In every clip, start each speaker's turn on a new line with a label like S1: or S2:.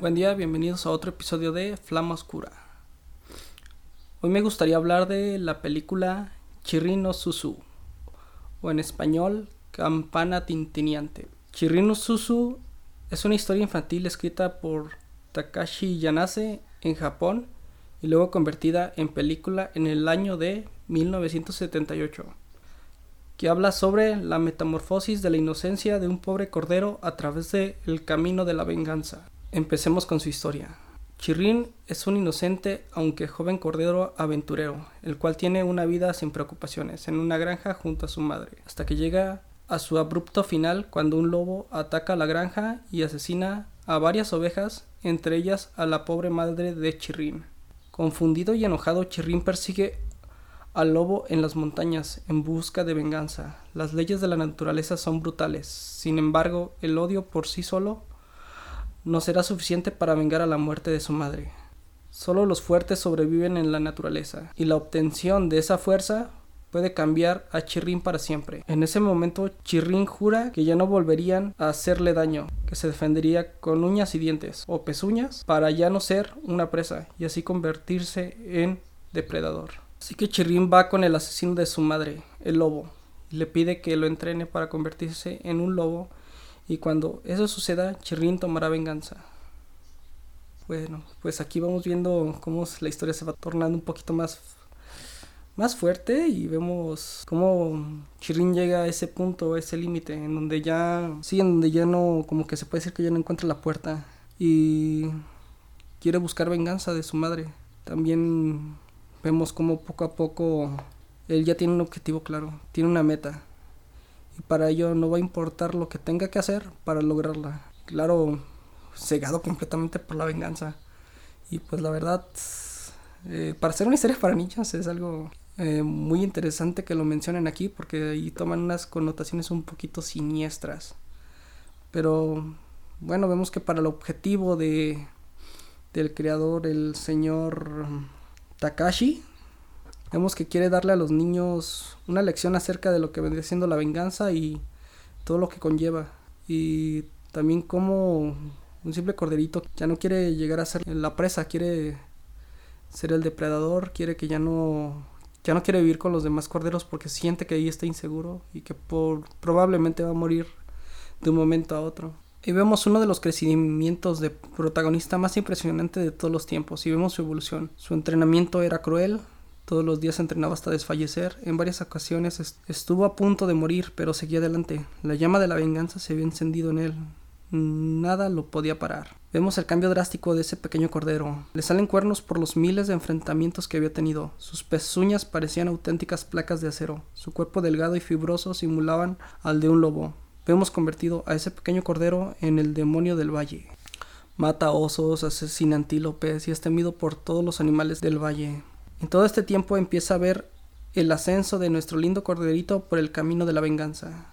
S1: Buen día, bienvenidos a otro episodio de Flama Oscura. Hoy me gustaría hablar de la película Chirrino Susu, o en español, Campana Tintineante. Chirrino Susu es una historia infantil escrita por Takashi Yanase en Japón y luego convertida en película en el año de 1978, que habla sobre la metamorfosis de la inocencia de un pobre cordero a través del el camino de la venganza. Empecemos con su historia. Chirrin es un inocente, aunque joven cordero aventurero, el cual tiene una vida sin preocupaciones en una granja junto a su madre, hasta que llega a su abrupto final cuando un lobo ataca la granja y asesina a varias ovejas, entre ellas a la pobre madre de Chirrin. Confundido y enojado, Chirrin persigue al lobo en las montañas en busca de venganza. Las leyes de la naturaleza son brutales. Sin embargo, el odio por sí solo no será suficiente para vengar a la muerte de su madre. Solo los fuertes sobreviven en la naturaleza, y la obtención de esa fuerza puede cambiar a Chirrin para siempre. En ese momento, Chirrin jura que ya no volverían a hacerle daño, que se defendería con uñas y dientes o pezuñas para ya no ser una presa y así convertirse en depredador. Así que Chirrin va con el asesino de su madre, el lobo, y le pide que lo entrene para convertirse en un lobo y cuando eso suceda, Chirrin tomará venganza. Bueno, pues aquí vamos viendo cómo la historia se va tornando un poquito más más fuerte y vemos cómo Chirin llega a ese punto, a ese límite, en donde ya, sí, en donde ya no, como que se puede decir que ya no encuentra la puerta y quiere buscar venganza de su madre. También vemos cómo poco a poco él ya tiene un objetivo claro, tiene una meta para ello no va a importar lo que tenga que hacer para lograrla. Claro, cegado completamente por la venganza. Y pues la verdad, eh, para hacer una historia para niños es algo eh, muy interesante que lo mencionen aquí porque ahí toman unas connotaciones un poquito siniestras. Pero bueno, vemos que para el objetivo de del creador, el señor Takashi, vemos que quiere darle a los niños una lección acerca de lo que vendría siendo la venganza y todo lo que conlleva. Y también como un simple corderito ya no quiere llegar a ser la presa, quiere ser el depredador, quiere que ya no ya no quiere vivir con los demás corderos porque siente que ahí está inseguro y que por, probablemente va a morir de un momento a otro. Y vemos uno de los crecimientos de protagonista más impresionante de todos los tiempos y vemos su evolución. Su entrenamiento era cruel, todos los días entrenaba hasta desfallecer, en varias ocasiones estuvo a punto de morir pero seguía adelante. La llama de la venganza se había encendido en él, nada lo podía parar. Vemos el cambio drástico de ese pequeño cordero. Le salen cuernos por los miles de enfrentamientos que había tenido. Sus pezuñas parecían auténticas placas de acero. Su cuerpo delgado y fibroso simulaban al de un lobo. Vemos convertido a ese pequeño cordero en el demonio del valle. Mata osos, asesina antílopes y es temido por todos los animales del valle. En todo este tiempo empieza a ver el ascenso de nuestro lindo corderito por el camino de la venganza.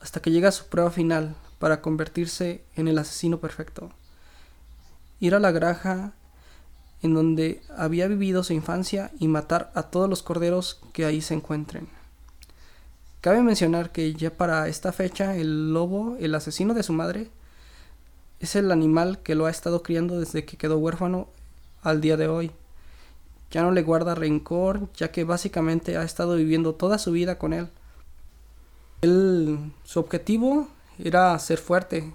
S1: Hasta que llega a su prueba final, para convertirse en el asesino perfecto. Ir a la granja en donde había vivido su infancia y matar a todos los corderos que ahí se encuentren. Cabe mencionar que ya para esta fecha el lobo, el asesino de su madre, es el animal que lo ha estado criando desde que quedó huérfano al día de hoy. Ya no le guarda rencor, ya que básicamente ha estado viviendo toda su vida con él. su objetivo era ser fuerte,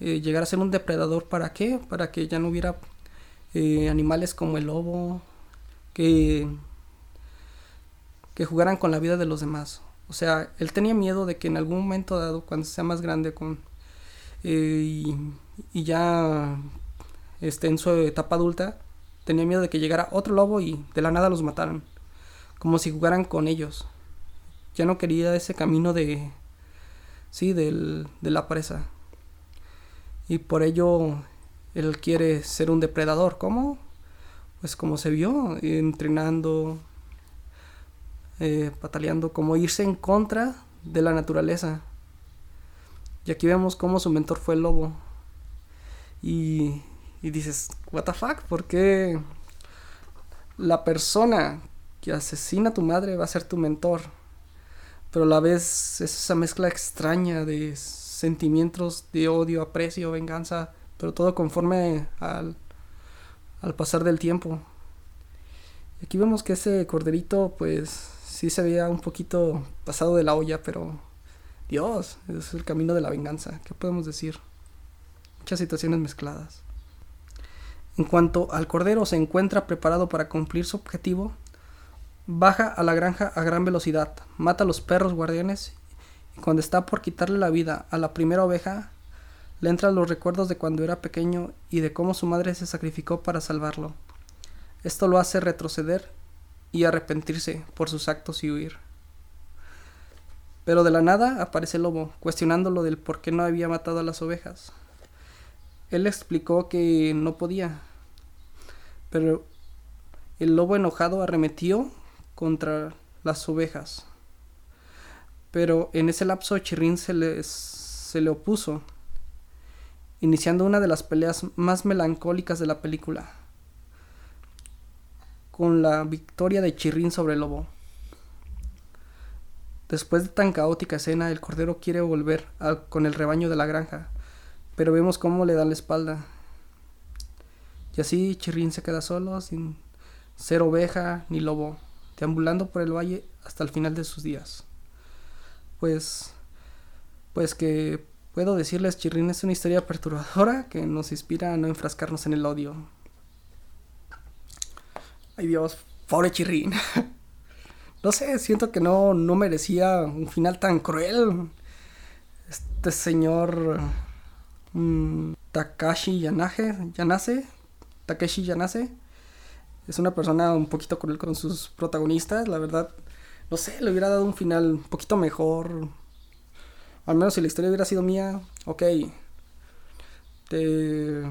S1: eh, llegar a ser un depredador. ¿Para qué? Para que ya no hubiera eh, animales como el lobo que, que jugaran con la vida de los demás. O sea, él tenía miedo de que en algún momento dado, cuando sea más grande con, eh, y, ya esté en su etapa adulta, tenía miedo de que llegara otro lobo y de la nada los mataran. Como si jugaran con ellos. Ya no quería ese camino de, sí, del, de la presa. Y por ello él quiere ser un depredador. ¿Cómo? Pues como se vio, entrenando, eh, pataleando, como irse en contra de la naturaleza. Y aquí vemos cómo su mentor fue el lobo. Y, y dices, ¿What the fuck? ¿Por qué la persona que asesina a tu madre va a ser tu mentor? pero a la vez es esa mezcla extraña de sentimientos de odio, aprecio, venganza, pero todo conforme al, al pasar del tiempo. Aquí vemos que ese corderito pues sí se veía un poquito pasado de la olla, pero Dios, es el camino de la venganza, ¿qué podemos decir? Muchas situaciones mezcladas. En cuanto al cordero se encuentra preparado para cumplir su objetivo, baja a la granja a gran velocidad, mata a los perros guardianes y cuando está por quitarle la vida a la primera oveja, le entran los recuerdos de cuando era pequeño y de cómo su madre se sacrificó para salvarlo. Esto lo hace retroceder y arrepentirse por sus actos y huir. Pero de la nada aparece el lobo, cuestionándolo del por qué no había matado a las ovejas. Él explicó que no podía, pero el lobo enojado arremetió contra las ovejas. Pero en ese lapso Chirrín se, se le opuso, iniciando una de las peleas más melancólicas de la película, con la victoria de Chirrín sobre el lobo. Después de tan caótica escena, el cordero quiere volver con el rebaño de la granja, pero vemos cómo le da la espalda. Y así Chirrín se queda solo, sin ser oveja ni lobo, deambulando por el valle hasta el final de sus días. Pues, pues que puedo decirles, Chirrín es una historia perturbadora que nos inspira a no enfrascarnos en el odio. Ay Dios, pobre Chirrín. no sé, siento que no, no merecía un final tan cruel. Este señor mm, Takashi Yanage, Yanase, Takeshi Yanase, es una persona un poquito cruel con sus protagonistas, la verdad. No sé, le hubiera dado un final un poquito mejor. Al menos si la historia hubiera sido mía, ok. Te,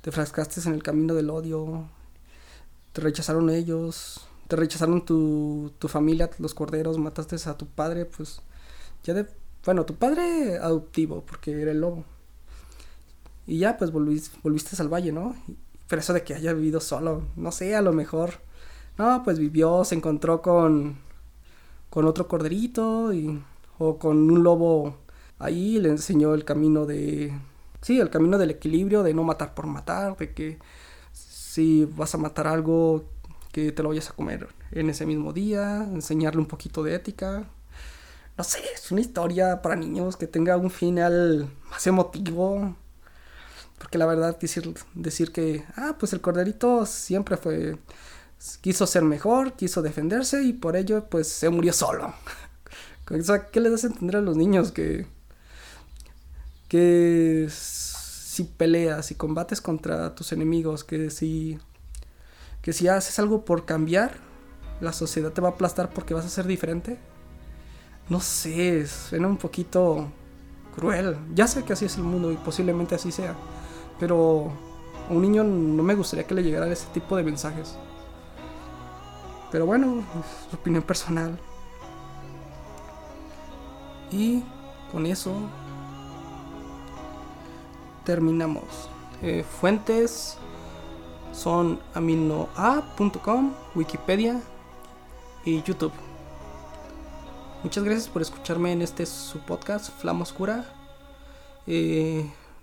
S1: te frascaste en el camino del odio. Te rechazaron ellos te rechazaron tu, tu familia, los corderos, mataste a tu padre, pues ya de... Bueno, tu padre adoptivo, porque era el lobo. Y ya, pues volviste, volviste al valle, ¿no? Pero eso de que haya vivido solo, no sé, a lo mejor. No, pues vivió, se encontró con, con otro corderito o con un lobo ahí, le enseñó el camino de... Sí, el camino del equilibrio, de no matar por matar, de que si vas a matar algo, que te lo vayas a comer en ese mismo día, enseñarle un poquito de ética. No sé, es una historia para niños que tenga un final más emotivo. Porque la verdad, decir, decir que, ah, pues el corderito siempre fue, quiso ser mejor, quiso defenderse y por ello, pues se murió solo. ¿qué les das a entender a los niños? Que, que si peleas, y combates contra tus enemigos, que si que si haces algo por cambiar, la sociedad te va a aplastar porque vas a ser diferente. No sé, suena un poquito cruel. Ya sé que así es el mundo y posiblemente así sea. Pero a un niño no me gustaría que le llegara ese tipo de mensajes. Pero bueno, es opinión personal. Y con eso terminamos. Eh, fuentes son aminoa.com, Wikipedia y YouTube. Muchas gracias por escucharme en este su podcast, Flama Oscura. Eh,